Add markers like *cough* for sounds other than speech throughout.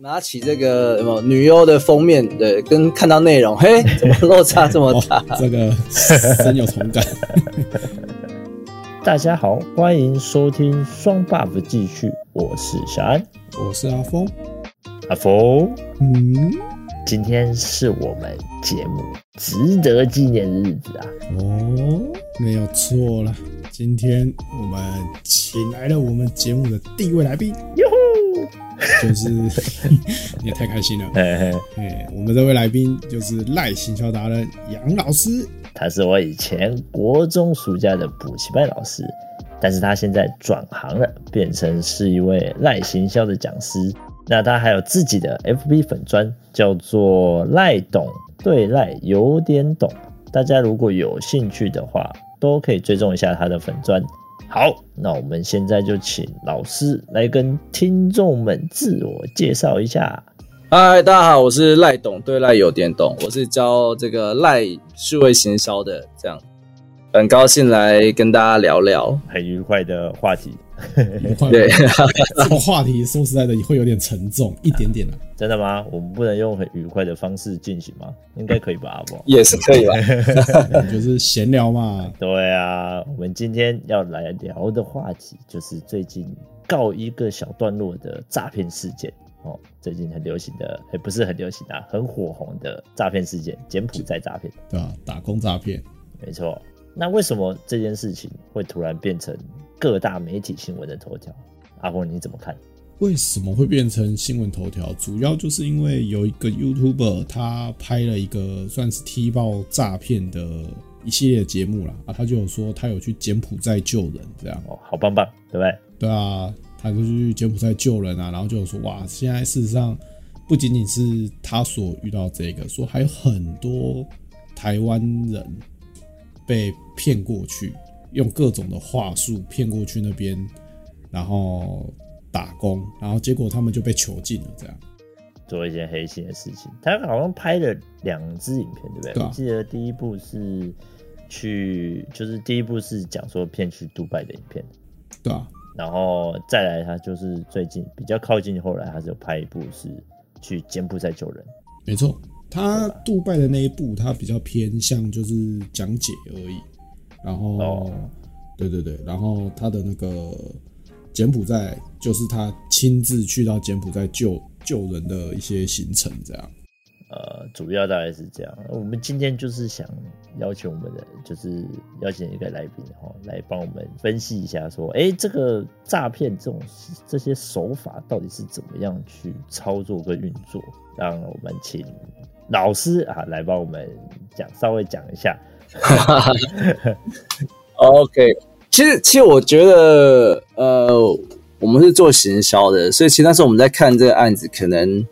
拿起这个什么女优的封面，对，跟看到内容，嘿，*laughs* 怎么落差这么大？哦、这个 *laughs* 深有同感。大家好，欢迎收听双 buff 继续，我是小安，我是阿峰，阿峰，嗯，今天是我们节目值得纪念的日子啊！哦，没有错了，今天我们请来了我们节目的第一位来宾，哟呼，就是你 *laughs* 也太开心了，*laughs* 嘿嘿嘿，我们这位来宾就是赖行销达人杨老师。他是我以前国中暑假的补习班老师，但是他现在转行了，变成是一位赖行销的讲师。那他还有自己的 FB 粉砖，叫做赖懂对赖有点懂。大家如果有兴趣的话，都可以追踪一下他的粉砖。好，那我们现在就请老师来跟听众们自我介绍一下。嗨，大家好，我是赖懂，对赖有点懂，我是教这个赖数位行销的，这样，很高兴来跟大家聊聊很愉快的话题。对，*laughs* 这个话题说实在的也会有点沉重一点点的、啊。真的吗？我们不能用很愉快的方式进行吗？应该可以吧，阿波？*laughs* 也是可以吧，*laughs* 就是闲聊嘛。对啊，我们今天要来聊的话题就是最近告一个小段落的诈骗事件。哦，最近很流行的，也、欸、不是很流行啊，很火红的诈骗事件——柬埔寨诈骗，对啊，打工诈骗，没错。那为什么这件事情会突然变成各大媒体新闻的头条？阿波，你怎么看？为什么会变成新闻头条？主要就是因为有一个 YouTuber 他拍了一个算是踢爆诈骗的一系列节目啦。啊，他就有说他有去柬埔寨救人，这样哦，好棒棒，对不对？对啊。他就去柬埔寨救人啊，然后就有说哇，现在事实上不仅仅是他所遇到这个，说还有很多台湾人被骗过去，用各种的话术骗过去那边，然后打工，然后结果他们就被囚禁了，这样做一件黑心的事情。他好像拍了两支影片，对不对？我记得第一部是去，就是第一部是讲说骗去杜拜的影片，对啊。然后再来，他就是最近比较靠近，后来他就拍一部是去柬埔寨救人。没错，他杜拜的那一部，他比较偏向就是讲解而已。然后，哦、对对对，然后他的那个柬埔寨，就是他亲自去到柬埔寨救救人的一些行程，这样。呃，主要大概是这样。我们今天就是想邀请我们的，就是邀请一个来宾哈，来帮我们分析一下，说，哎、欸，这个诈骗这种这些手法到底是怎么样去操作跟运作？让我们请老师啊来帮我们讲，稍微讲一下。哈哈 OK，其实其实我觉得，呃，我们是做行销的，所以其实那时候我们在看这个案子，可能。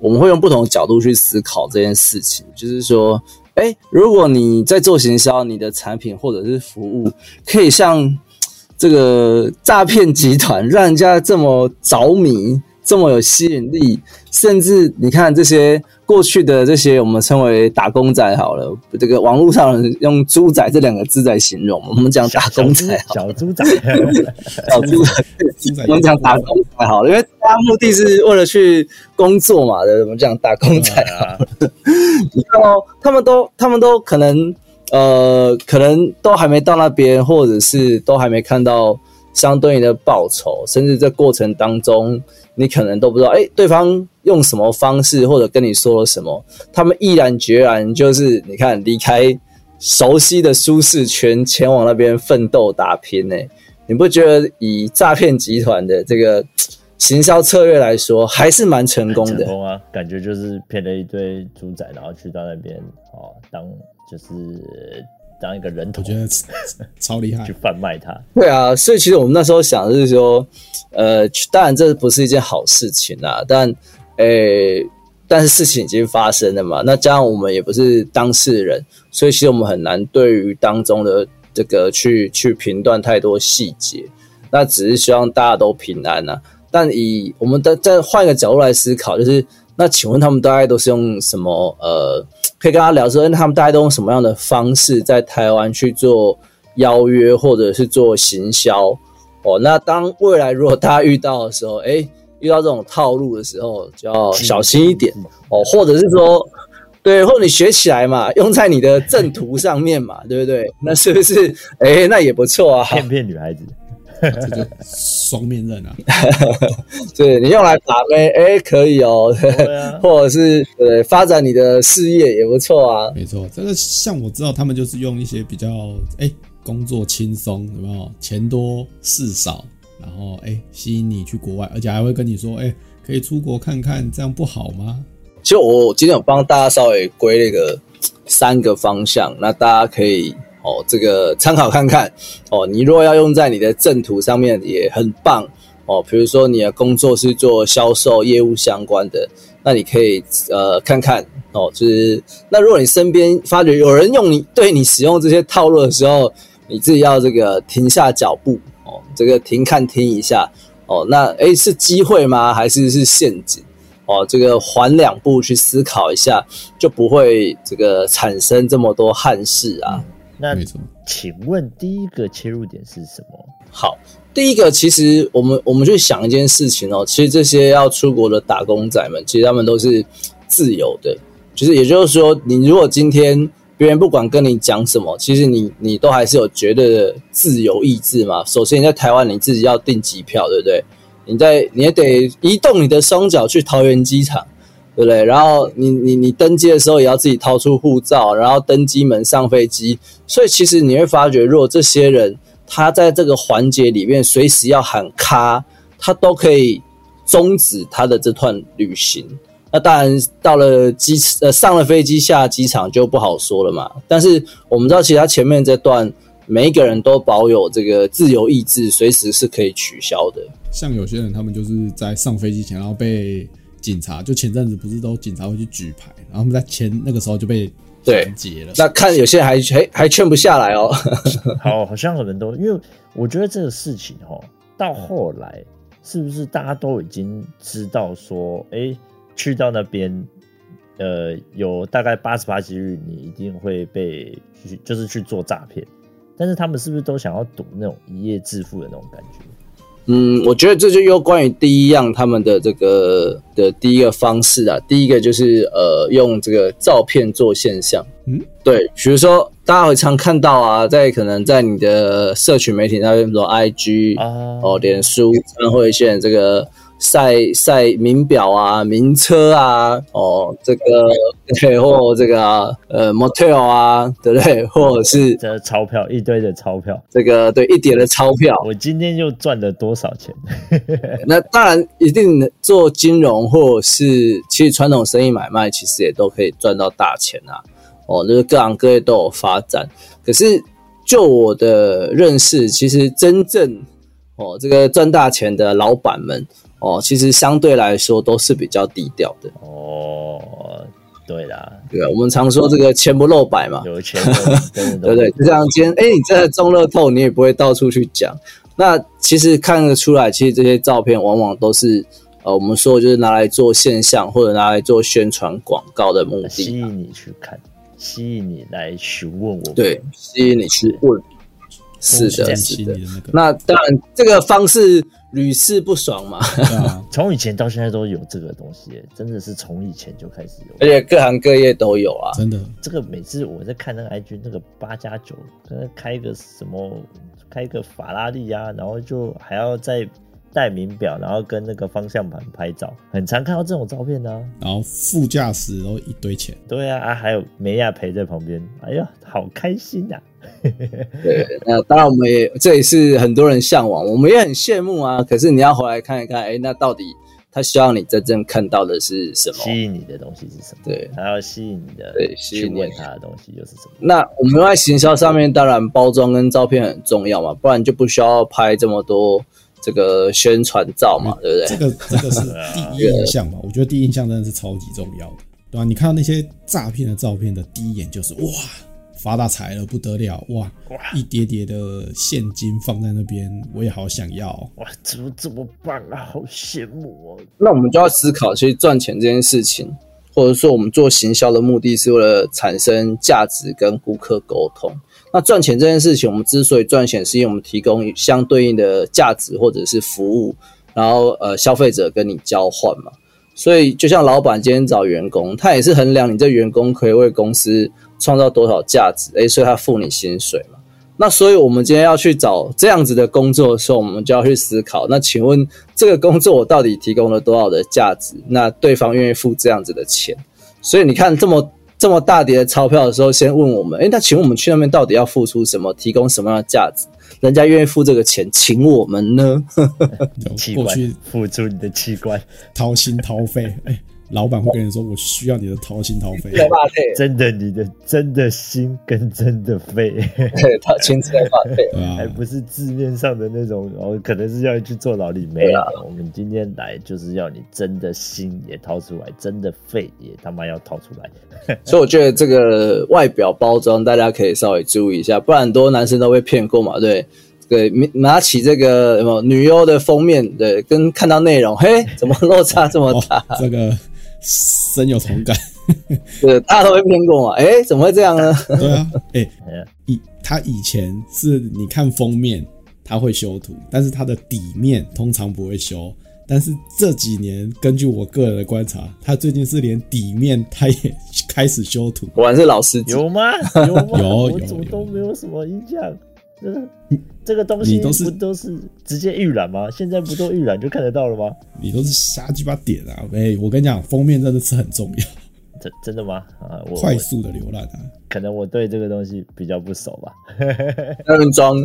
我们会用不同的角度去思考这件事情，就是说，哎，如果你在做行销，你的产品或者是服务可以像这个诈骗集团，让人家这么着迷。这么有吸引力，甚至你看这些过去的这些我们称为打工仔好了，这个网络上用“猪仔”这两个字在形容，我们讲打工仔，小猪仔，小猪仔，我们讲打工仔好了，因为大家目的是为了去工作嘛，对，我们讲打工仔啊。*laughs* 你看哦，他们都他们都可能呃，可能都还没到那边，或者是都还没看到相对应的报酬，甚至这过程当中。你可能都不知道，哎、对方用什么方式或者跟你说了什么，他们毅然决然就是你看离开熟悉的舒适圈，前往那边奋斗打拼呢？你不觉得以诈骗集团的这个 *tsk* 行销策略来说，还是蛮成功的？成功啊，感觉就是骗了一堆猪仔，然后去到那边哦，当就是。当一个人头，我觉得超厉害，去贩卖它。对啊，所以其实我们那时候想的是说，呃，当然这不是一件好事情啊，但，诶、欸，但是事情已经发生了嘛。那加上我们也不是当事人，所以其实我们很难对于当中的这个去去评断太多细节。那只是希望大家都平安啊。但以我们的再换一个角度来思考，就是那请问他们大概都是用什么？呃。可以跟他聊说，他们大概都用什么样的方式在台湾去做邀约或者是做行销哦？那当未来如果大家遇到的时候，哎，遇到这种套路的时候，就要小心一点哦，或者是说，对，或者你学起来嘛，*laughs* 用在你的正途上面嘛，对不对？那是不是？哎，那也不错啊，骗骗女孩子。*laughs* 这就双面刃啊！*laughs* 对，你用来打妹，哎、欸，可以哦、*laughs* 或者是对发展你的事业也不错啊。没错，这个像我知道他们就是用一些比较哎、欸、工作轻松，有没有钱多事少，然后哎、欸、吸引你去国外，而且还会跟你说哎、欸、可以出国看看，这样不好吗？其实我今天有帮大家稍微归那个三个方向，那大家可以。哦，这个参考看看哦。你如果要用在你的正途上面，也很棒哦。比如说你的工作是做销售业务相关的，那你可以呃看看哦。就是那如果你身边发觉有人用你对你使用这些套路的时候，你自己要这个停下脚步哦，这个停看听一下哦。那诶是机会吗？还是是陷阱？哦，这个缓两步去思考一下，就不会这个产生这么多憾事啊。那请问第一个切入点是什么？好，第一个其实我们我们去想一件事情哦，其实这些要出国的打工仔们，其实他们都是自由的，就是也就是说，你如果今天别人不管跟你讲什么，其实你你都还是有绝对的自由意志嘛。首先你在台湾你自己要订机票，对不对？你在你也得移动你的双脚去桃园机场。对不对？然后你你你登机的时候也要自己掏出护照，然后登机门上飞机。所以其实你会发觉，如果这些人他在这个环节里面随时要喊卡，他都可以终止他的这段旅行。那当然到了机呃上了飞机下机场就不好说了嘛。但是我们知道，其实他前面这段每一个人都保有这个自由意志，随时是可以取消的。像有些人他们就是在上飞机前，然后被。警察就前阵子不是都警察会去举牌，然后他们在前那个时候就被拦截了。那看有些人还还还劝不下来哦。*laughs* 好，好像很多人都因为我觉得这个事情哦，到后来是不是大家都已经知道说，哎、欸，去到那边，呃，有大概八十八几率你一定会被就是去做诈骗，但是他们是不是都想要赌那种一夜致富的那种感觉？嗯，我觉得这就又关于第一样他们的这个的第一个方式啊，第一个就是呃用这个照片做现象，嗯，对，比如说大家会常看到啊，在可能在你的社群媒体那边，比如说 IG 哦，脸书，常会一些这个。晒晒名表啊，名车啊，哦，这个对，或这个呃，motel 啊，对不对？或者是这钞票一堆的钞票，这个对一叠的钞票，我今天又赚了多少钱？*laughs* 那当然，一定做金融或者是其实传统生意买卖，其实也都可以赚到大钱啊。哦，就是各行各业都有发展。可是就我的认识，其实真正哦，这个赚大钱的老板们。哦，其实相对来说都是比较低调的。哦，对啦，对啊，我们常说这个钱不露白嘛，有钱 *laughs* 对不对？就像今天，哎，你真的中乐透，你也不会到处去讲。那其实看得出来，其实这些照片往往都是呃，我们说就是拿来做现象或者拿来做宣传广告的目的，吸引你去看，吸引你来询问我，对，吸引你去问。是的，是的。那当然，这个方式屡试不爽嘛。从以前到现在都有这个东西，真的是从以前就开始有，而且各行各业都有啊。真的，这个每次我在看那个 IG 那个八加九，可能开一个什么，开一个法拉利啊，然后就还要再戴名表，然后跟那个方向盘拍照，很常看到这种照片呢、啊。然后副驾驶都一堆钱。对啊，啊还有梅亚陪在旁边，哎呀，好开心呐、啊。*laughs* 对，那当然我们也这也是很多人向往，我们也很羡慕啊。可是你要回来看一看，哎，那到底他希望你真正看到的是什么？吸引你的东西是什么？对，他要吸引你的，对，吸引问他的东西又是什么？那我们在行销上面，当然包装跟照片很重要嘛，不然就不需要拍这么多这个宣传照嘛，对不对？这个这个是 *laughs* 第一印象嘛，我觉得第一印象真的是超级重要的，对吧？你看到那些诈骗的照片的第一眼就是哇。发大财了，不得了哇！哇，一叠叠的现金放在那边，我也好想要哇！怎么这么棒啊？好羡慕哦！那我们就要思考，其实赚钱这件事情，或者说我们做行销的目的是为了产生价值跟顾客沟通。那赚钱这件事情，我们之所以赚钱，是因为我们提供相对应的价值或者是服务，然后呃消费者跟你交换嘛。所以就像老板今天找员工，他也是衡量你这员工可以为公司创造多少价值，诶，所以他付你薪水嘛。那所以我们今天要去找这样子的工作的时候，我们就要去思考，那请问这个工作我到底提供了多少的价值？那对方愿意付这样子的钱？所以你看这么这么大叠的钞票的时候，先问我们，哎，那请问我们去那边到底要付出什么？提供什么样的价值？人家愿意付这个钱，请我们呢？*laughs* 过去付出你的器官，掏心掏肺。哎、欸，老板会跟你说，我需要你的掏心掏肺。真的，你的真的心跟真的肺，*laughs* 对，掏心掏肺，*laughs* 还不是字面上的那种。哦，可能是要去坐牢里面。我们今天来就是要你真的心也掏出来，真的肺也他妈要掏出来。*laughs* 所以我觉得这个外表包装大家可以稍微注意一下，不然很多男生都被骗过嘛。对，对，拿起这个什么女优的封面，对，跟看到内容，嘿，怎么落差这么大？哦、这个深有同感。*laughs* 对，大家都被骗过嘛？哎，怎么会这样呢？对啊，*laughs* 哎，以他以前是你看封面他会修图，但是他的底面通常不会修。但是这几年，根据我个人的观察，他最近是连底面他也开始修图。果然是老司机，有吗？有吗？有，我怎么都没有什么印象。这个这个东西不都是直接预览吗？现在不都预览就看得到了吗？你都是瞎鸡巴点啊！哎，我跟你讲，封面真的是很重要。真真的吗？啊，我快速的浏览啊，可能我对这个东西比较不熟吧。*laughs* 那边装，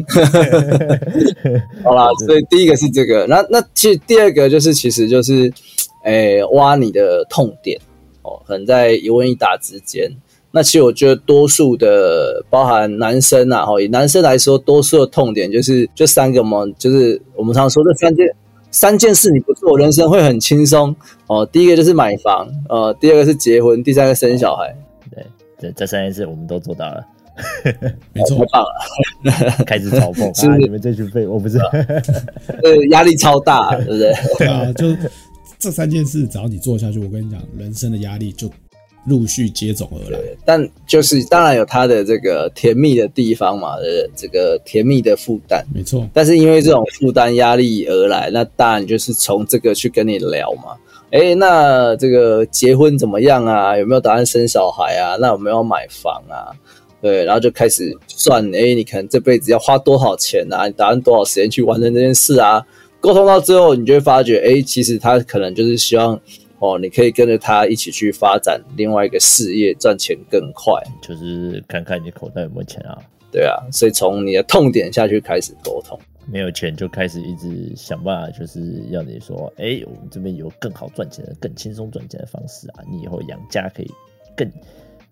*laughs* 好啦，所以第一个是这个，那那其实第二个就是，其实就是，诶、欸，挖你的痛点哦，可能在一问一答之间。那其实我觉得多数的，包含男生啊，哈，以男生来说，多数的痛点就是就三个嘛，就是我们常说的三件。三件事你不做，人生会很轻松哦。第一个就是买房，呃，第二个是结婚，第三个生小孩。对，这这三件事我们都做到了，没错，太棒了。开始嘲讽 *laughs* 是、啊、你们这群废，我不是，*laughs* 呃，压力超大，对不对？*laughs* 对啊，就这三件事，只要你做下去，我跟你讲，人生的压力就。陆续接踵而来，但就是当然有它的这个甜蜜的地方嘛，呃，这个甜蜜的负担，没错。但是因为这种负担压力而来，那当然就是从这个去跟你聊嘛。诶，那这个结婚怎么样啊？有没有打算生小孩啊？那有没有买房啊？对，然后就开始算，诶，你可能这辈子要花多少钱啊？你打算多少时间去完成这件事啊？沟通到最后，你就会发觉，诶，其实他可能就是希望。哦，你可以跟着他一起去发展另外一个事业，赚钱更快。就是看看你口袋有没有钱啊？对啊，所以从你的痛点下去开始沟通。没有钱就开始一直想办法，就是要你说，哎、欸，我们这边有更好赚钱的、更轻松赚钱的方式啊，你以后养家可以更。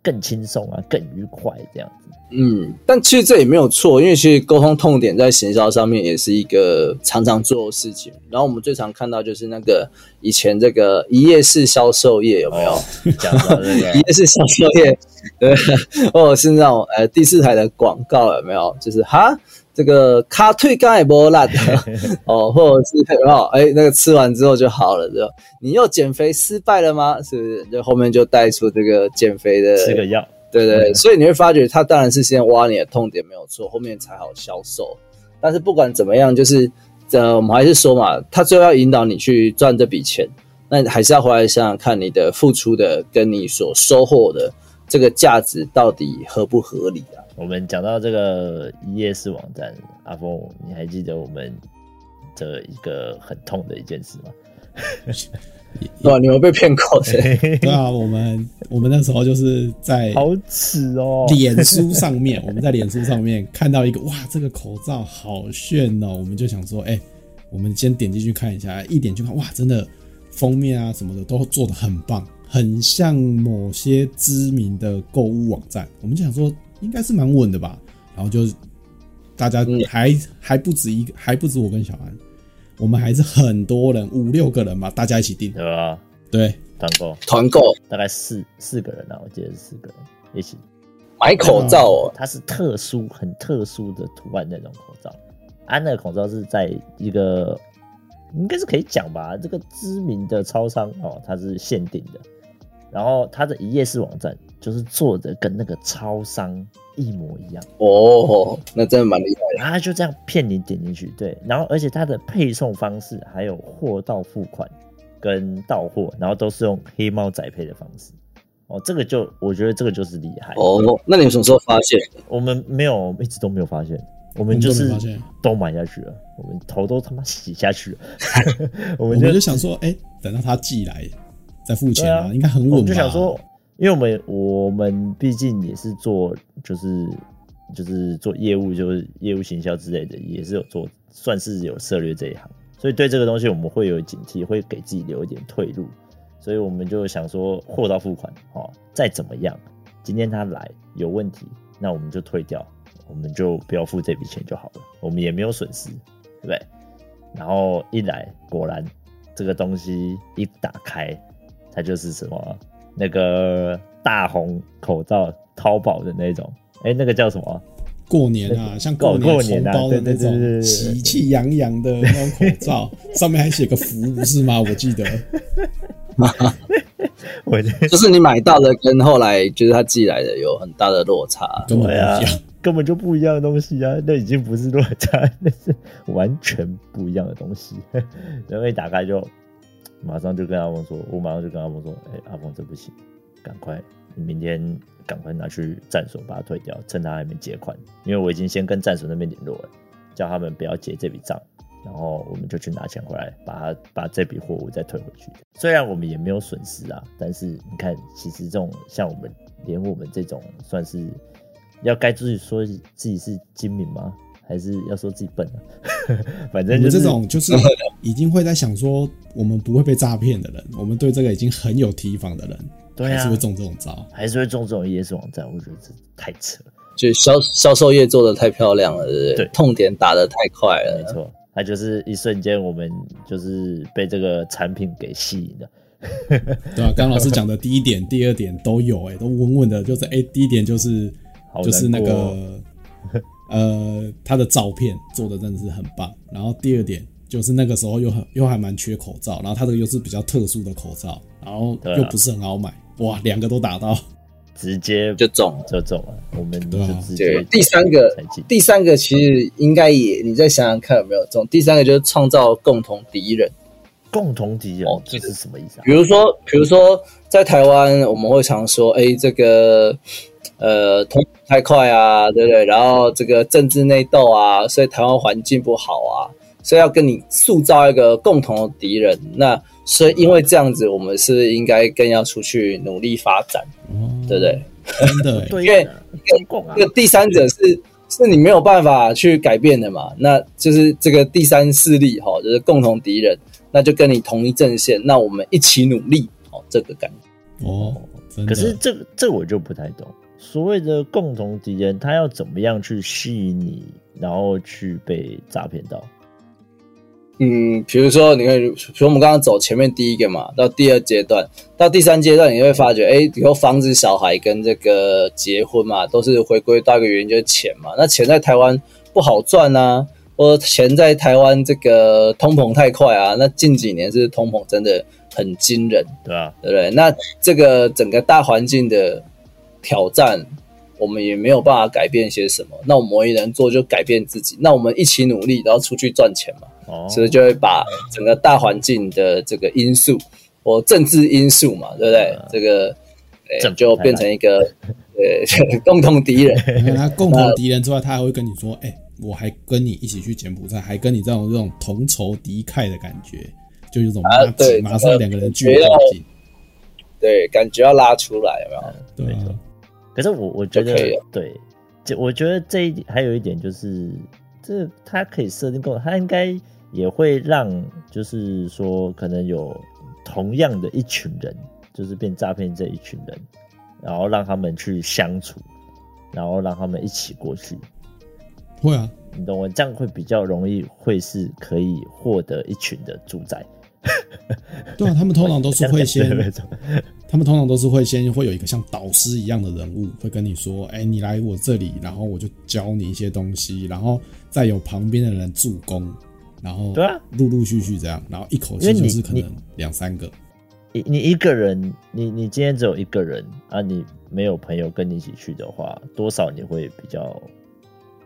更轻松啊，更愉快这样子。嗯，但其实这也没有错，因为其实沟通痛点在行销上面也是一个常常做的事情。然后我们最常看到就是那个以前这个一夜式销售业有没有？讲到这个 *laughs* 一夜式销售业，对，*laughs* 或者是那种呃第四台的广告有没有？就是哈。这个卡退刚也不烂 *laughs* 哦，或者是哦，哎，那个吃完之后就好了，对吧？你又减肥失败了吗？是不是？就后面就带出这个减肥的吃个药，对对，对。所以你会发觉，他当然是先挖你的痛点没有错，后面才好销售。但是不管怎么样，就是呃，我们还是说嘛，他最后要引导你去赚这笔钱，那还是要回来想想看你的付出的跟你所收获的这个价值到底合不合理啊？我们讲到这个一页式网站，阿峰，你还记得我们的一个很痛的一件事吗？*laughs* 哇，你们被骗过的？对啊，我们我们那时候就是在好耻哦，脸书上面，我们在脸书上面看到一个哇，这个口罩好炫哦，我们就想说，哎，我们先点进去看一下，一点去看，哇，真的封面啊什么的都做的很棒，很像某些知名的购物网站，我们就想说。应该是蛮稳的吧，然后就大家还还不止一个，还不止我跟小安，我们还是很多人，五六个人嘛，大家一起订，对吧？对，团购，团购，大概四四个人啊，我记得是四个人一起。买口罩哦。它是特殊、很特殊的图案那种口罩，安的口罩是在一个应该是可以讲吧，这个知名的超商哦，它是限定的。然后它的一页式网站就是做的跟那个超商一模一样哦，那真的蛮厉害的。然后他就这样骗你点进去，对，然后而且他的配送方式还有货到付款跟到货，然后都是用黑猫宅配的方式。哦，这个就我觉得这个就是厉害哦。那你们什么时候发现？我们没有，一直都没有发现。我们就是都买下去了，我们头都他妈洗下去了。*laughs* 我们就想说，哎，等到他寄来再付钱啊，应该很稳吧？我就想说，因为我们我们毕竟也是做，就是就是做业务，就是业务行销之类的，也是有做，算是有策略这一行，所以对这个东西我们会有警惕，会给自己留一点退路。所以我们就想说，货到付款，哦，再怎么样，今天他来有问题，那我们就退掉，我们就不要付这笔钱就好了，我们也没有损失，对不对？然后一来，果然这个东西一打开，它就是什么那个大红口罩，淘宝的那种，哎，那个叫什么？过年啊，像过年红包的那种喜气洋洋的那种口罩，*laughs* 上面还写个福，不是吗？我记得。*laughs* 我 *laughs* 就是你买到的跟后来就是他寄来的有很大的落差，对啊，根本就不一样的东西啊，那已经不是落差，那是完全不一样的东西。然后一打开就马上就跟阿峰说，我马上就跟阿峰说，哎、阿峰这不行，赶快，你明天赶快拿去站所把它退掉，趁他还没结款，因为我已经先跟站所那边联络了，叫他们不要结这笔账。然后我们就去拿钱回来，把它把这笔货物再退回去。虽然我们也没有损失啊，但是你看，其实这种像我们，连我们这种算是要该自己说自己是精明吗？还是要说自己笨啊？*laughs* 反正就是这种就是 *laughs* 已经会在想说，我们不会被诈骗的人，我们对这个已经很有提防的人，对啊，还是会中这种招，还是会中这种 ES 网站。我觉得这太扯了，就销销售业做得太漂亮了，对不对？对，痛点打得太快了，没错。它就是一瞬间，我们就是被这个产品给吸引了，*laughs* 对啊，刚老师讲的第一点、第二点都有、欸，哎，都稳稳的。就是，哎、欸，第一点就是，就是那个，呃，他的照片做的真的是很棒。然后第二点就是那个时候又很又还蛮缺口罩，然后他这个又是比较特殊的口罩，然后又不是很好买，哇，两个都打到。直接就中就中了，我们就直接对。第三个，第三个其实应该也，你再想想看有没有中。第三个就是创造共同敌人，共同敌人哦，这是什么意思啊？比如说，比如说在台湾，我们会常说，哎，这个呃，通太快啊，对不对？然后这个政治内斗啊，所以台湾环境不好啊，所以要跟你塑造一个共同的敌人。那所以因为这样子，我们是应该更要出去努力发展。对不对？真的，因为这个第三者是是你没有办法去改变的嘛，那就是这个第三势力哈，就是共同敌人，那就跟你同一阵线，那我们一起努力哦，这个感觉哦。可是这这我就不太懂，所谓的共同敌人，他要怎么样去吸引你，然后去被诈骗到？嗯，比如说，你可以，比如我们刚刚走前面第一个嘛，到第二阶段，到第三阶段，你会发觉，哎，以后防止、小孩跟这个结婚嘛，都是回归到一个原因，就是钱嘛。那钱在台湾不好赚啊，或者钱在台湾这个通膨太快啊。那近几年是通膨真的很惊人，对啊，对不对？那这个整个大环境的挑战，我们也没有办法改变些什么。那我们唯一能做就改变自己。那我们一起努力，然后出去赚钱嘛。哦所以就会把整个大环境的这个因素或政治因素嘛，对不对？这个呃，就变成一个呃 *laughs* 共同敌人。你看他共同敌人之外，他还会跟你说：“哎，我还跟你一起去柬埔寨，还跟你这种这种同仇敌忾的感觉，就有种啊，对，马上两个人距离很近，对，感觉要拉出来，有没有？对。可是我我觉得对，就我觉得这一点还有一点就是，这他可以设定够，他应该。也会让，就是说，可能有同样的一群人，就是变诈骗这一群人，然后让他们去相处，然后让他们一起过去。会啊，你懂我，这样会比较容易，会是可以获得一群的主宰。对啊，他们通常都是会先，*laughs* 他们通常都是会先会有一个像导师一样的人物，会跟你说：“哎，你来我这里，然后我就教你一些东西，然后再有旁边的人助攻。”然后对啊，陆陆续续这样，然后一口气就是可能两三个。你你一个人，你你今天只有一个人啊，你没有朋友跟你一起去的话，多少你会比较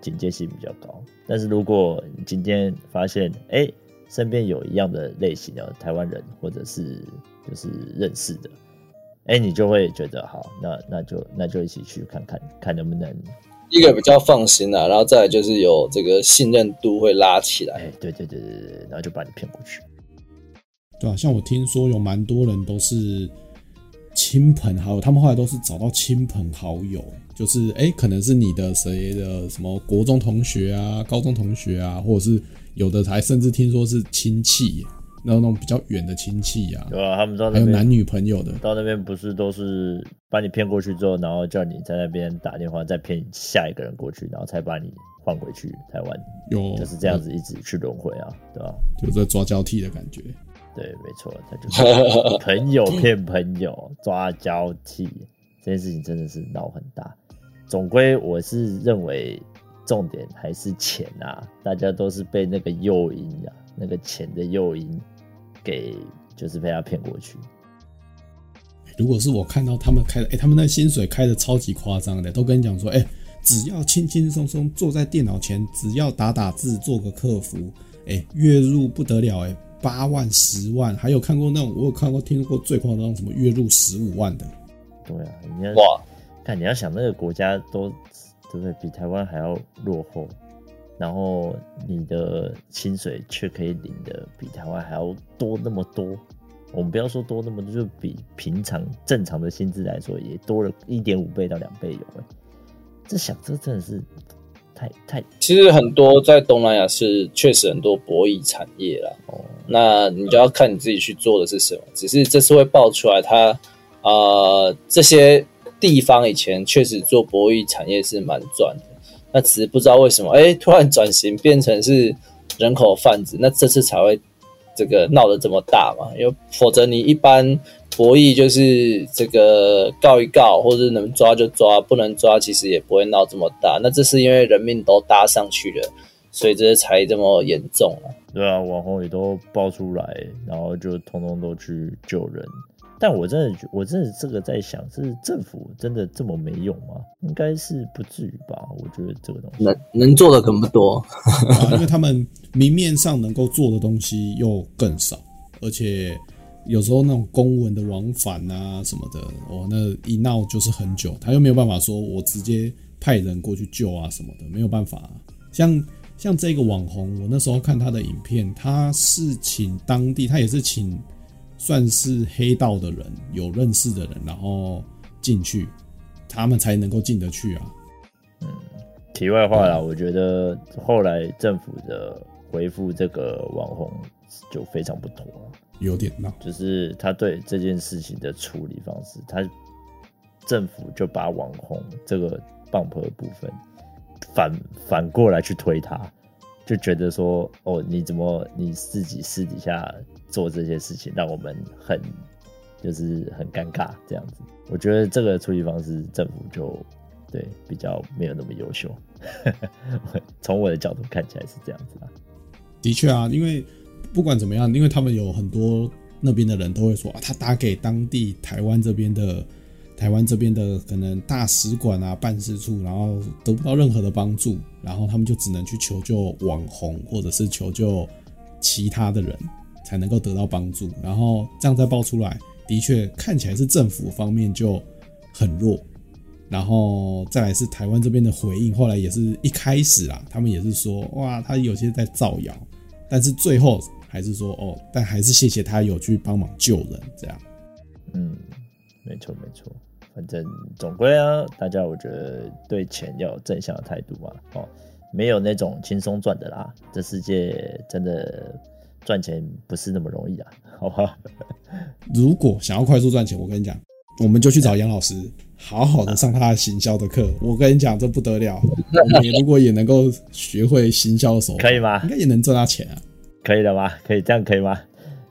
警戒性比较高。但是如果你今天发现，哎、欸，身边有一样的类型的台湾人，或者是就是认识的，哎、欸，你就会觉得好，那那就那就一起去看看，看能不能一个比较放心啊，然后再来就是有这个信任度会拉起来。哎、欸，对对对对对，然后就把你骗过去。对啊，像我听说有蛮多人都是亲朋好友，他们后来都是找到亲朋好友，就是哎，可能是你的谁的什么国中同学啊、高中同学啊，或者是有的还甚至听说是亲戚，然后那种比较远的亲戚啊，对啊，他们到还有男女朋友的，到那边不是都是把你骗过去之后，然后叫你在那边打电话再骗下一个人过去，然后才把你换回去台湾，有就是这样子一直去轮回啊，对吧？就在抓交替的感觉。对，没错，他就是 *laughs* 朋友骗朋友抓交替，这件事情真的是闹很大。总归我是认为重点还是钱啊，大家都是被那个诱因啊，那个钱的诱因给就是被他骗过去。如果是我看到他们开的，哎，他们那薪水开的超级夸张的，都跟你讲说，哎，只要轻轻松松坐在电脑前，只要打打字，做个客服，哎，月入不得了，哎。八万、十万，还有看过那种，我有看过、听过最夸张什么月入十五万的。对啊，你要哇，看你要想那个国家都对不对？比台湾还要落后，然后你的薪水却可以领的比台湾还要多那么多。我们不要说多那么多，就比平常正常的薪资来说，也多了一点五倍到两倍有哎。这想这真的是。太太，其实很多在东南亚是确实很多博弈产业啦。哦，那你就要看你自己去做的是什么。只是这次会爆出来它，它呃这些地方以前确实做博弈产业是蛮赚的，那只是不知道为什么，哎，突然转型变成是人口贩子，那这次才会这个闹得这么大嘛？因为否则你一般。博弈就是这个告一告，或者能抓就抓，不能抓其实也不会闹这么大。那这是因为人命都搭上去了，所以这才这么严重啊。对啊，网红也都爆出来，然后就通通都去救人。但我真的，我真的这个在想，是政府真的这么没用吗？应该是不至于吧？我觉得这个东西能能做的可不多，因为他们明面上能够做的东西又更少，而且。有时候那种公文的往返啊什么的，哦，那一闹就是很久，他又没有办法说我直接派人过去救啊什么的，没有办法啊。像像这个网红，我那时候看他的影片，他是请当地，他也是请算是黑道的人，有认识的人，然后进去，他们才能够进得去啊。嗯，题外话啦，我觉得后来政府的回复这个网红就非常不妥。有点闹，就是他对这件事情的处理方式，他政府就把网红这个 bump 的部分反反过来去推他，就觉得说，哦，你怎么你自己私底下做这些事情，让我们很就是很尴尬这样子。我觉得这个处理方式，政府就对比较没有那么优秀。*laughs* 从我的角度看起来是这样子啊。的确啊，因为。不管怎么样，因为他们有很多那边的人都会说啊，他打给当地台湾这边的台湾这边的可能大使馆啊、办事处，然后得不到任何的帮助，然后他们就只能去求救网红或者是求救其他的人，才能够得到帮助。然后这样再爆出来，的确看起来是政府方面就很弱，然后再来是台湾这边的回应，后来也是一开始啊，他们也是说哇，他有些在造谣，但是最后。还是说哦，但还是谢谢他有去帮忙救人，这样。嗯，没错没错，反正总归啊，大家我觉得对钱要有正向的态度嘛。哦，没有那种轻松赚的啦，这世界真的赚钱不是那么容易啊，*laughs* 好不好？如果想要快速赚钱，我跟你讲，我们就去找杨老师，好好的上他的行销的课。我跟你讲，这不得了。你如果也能够学会行销的手，可以吗？应该也能赚到钱啊。可以的吗？可以这样可以吗？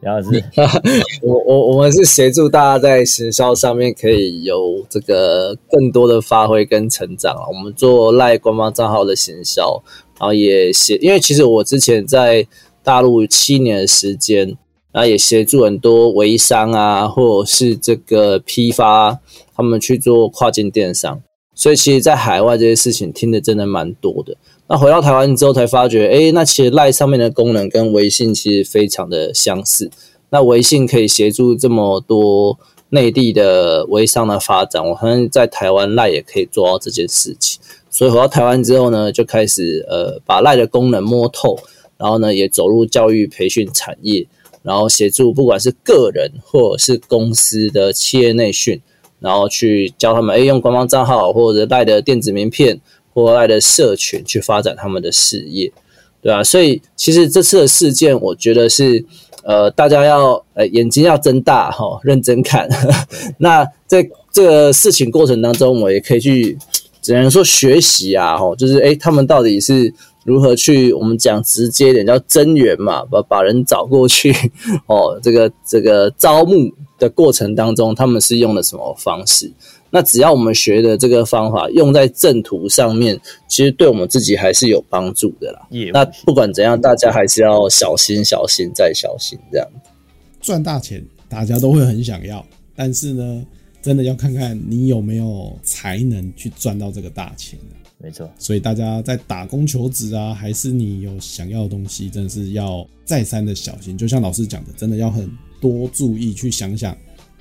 杨老师，*laughs* 我我我们是协助大家在行销上面可以有这个更多的发挥跟成长。我们做赖官方账号的行销，然后也写，因为其实我之前在大陆七年的时间，然后也协助很多微商啊，或者是这个批发，他们去做跨境电商。所以其实，在海外这些事情听的真的蛮多的。那回到台湾之后，才发觉，哎，那其实赖上面的功能跟微信其实非常的相似。那微信可以协助这么多内地的微商的发展，我相信在台湾赖也可以做到这件事情。所以回到台湾之后呢，就开始呃把赖的功能摸透，然后呢也走入教育培训产业，然后协助不管是个人或者是公司的企业内训。然后去教他们，哎，用官方账号或者赖的电子名片或赖的社群去发展他们的事业，对啊，所以其实这次的事件，我觉得是，呃，大家要呃眼睛要睁大哈、认真看。*laughs* 那在这个事情过程当中，我也可以去只能说学习啊，哈，就是哎，他们到底是如何去，我们讲直接一点叫增援嘛，把把人找过去，*laughs* 哦，这个这个招募。的过程当中，他们是用的什么方式？那只要我们学的这个方法用在正途上面，其实对我们自己还是有帮助的啦。那不管怎样，大家还是要小心、小心再小心。这样赚大钱，大家都会很想要，但是呢，真的要看看你有没有才能去赚到这个大钱。没错，所以大家在打工求职啊，还是你有想要的东西，真的是要再三的小心。就像老师讲的，真的要很。多注意去想想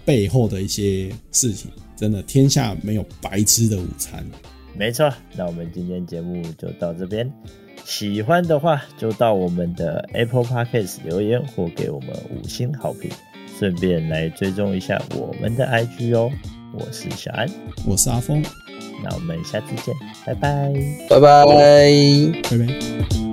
背后的一些事情，真的天下没有白吃的午餐。没错，那我们今天节目就到这边，喜欢的话就到我们的 Apple Podcast 留言或给我们五星好评，顺便来追踪一下我们的 IG 哦。我是小安，我是阿峰，那我们下次见，拜拜，拜拜，拜拜。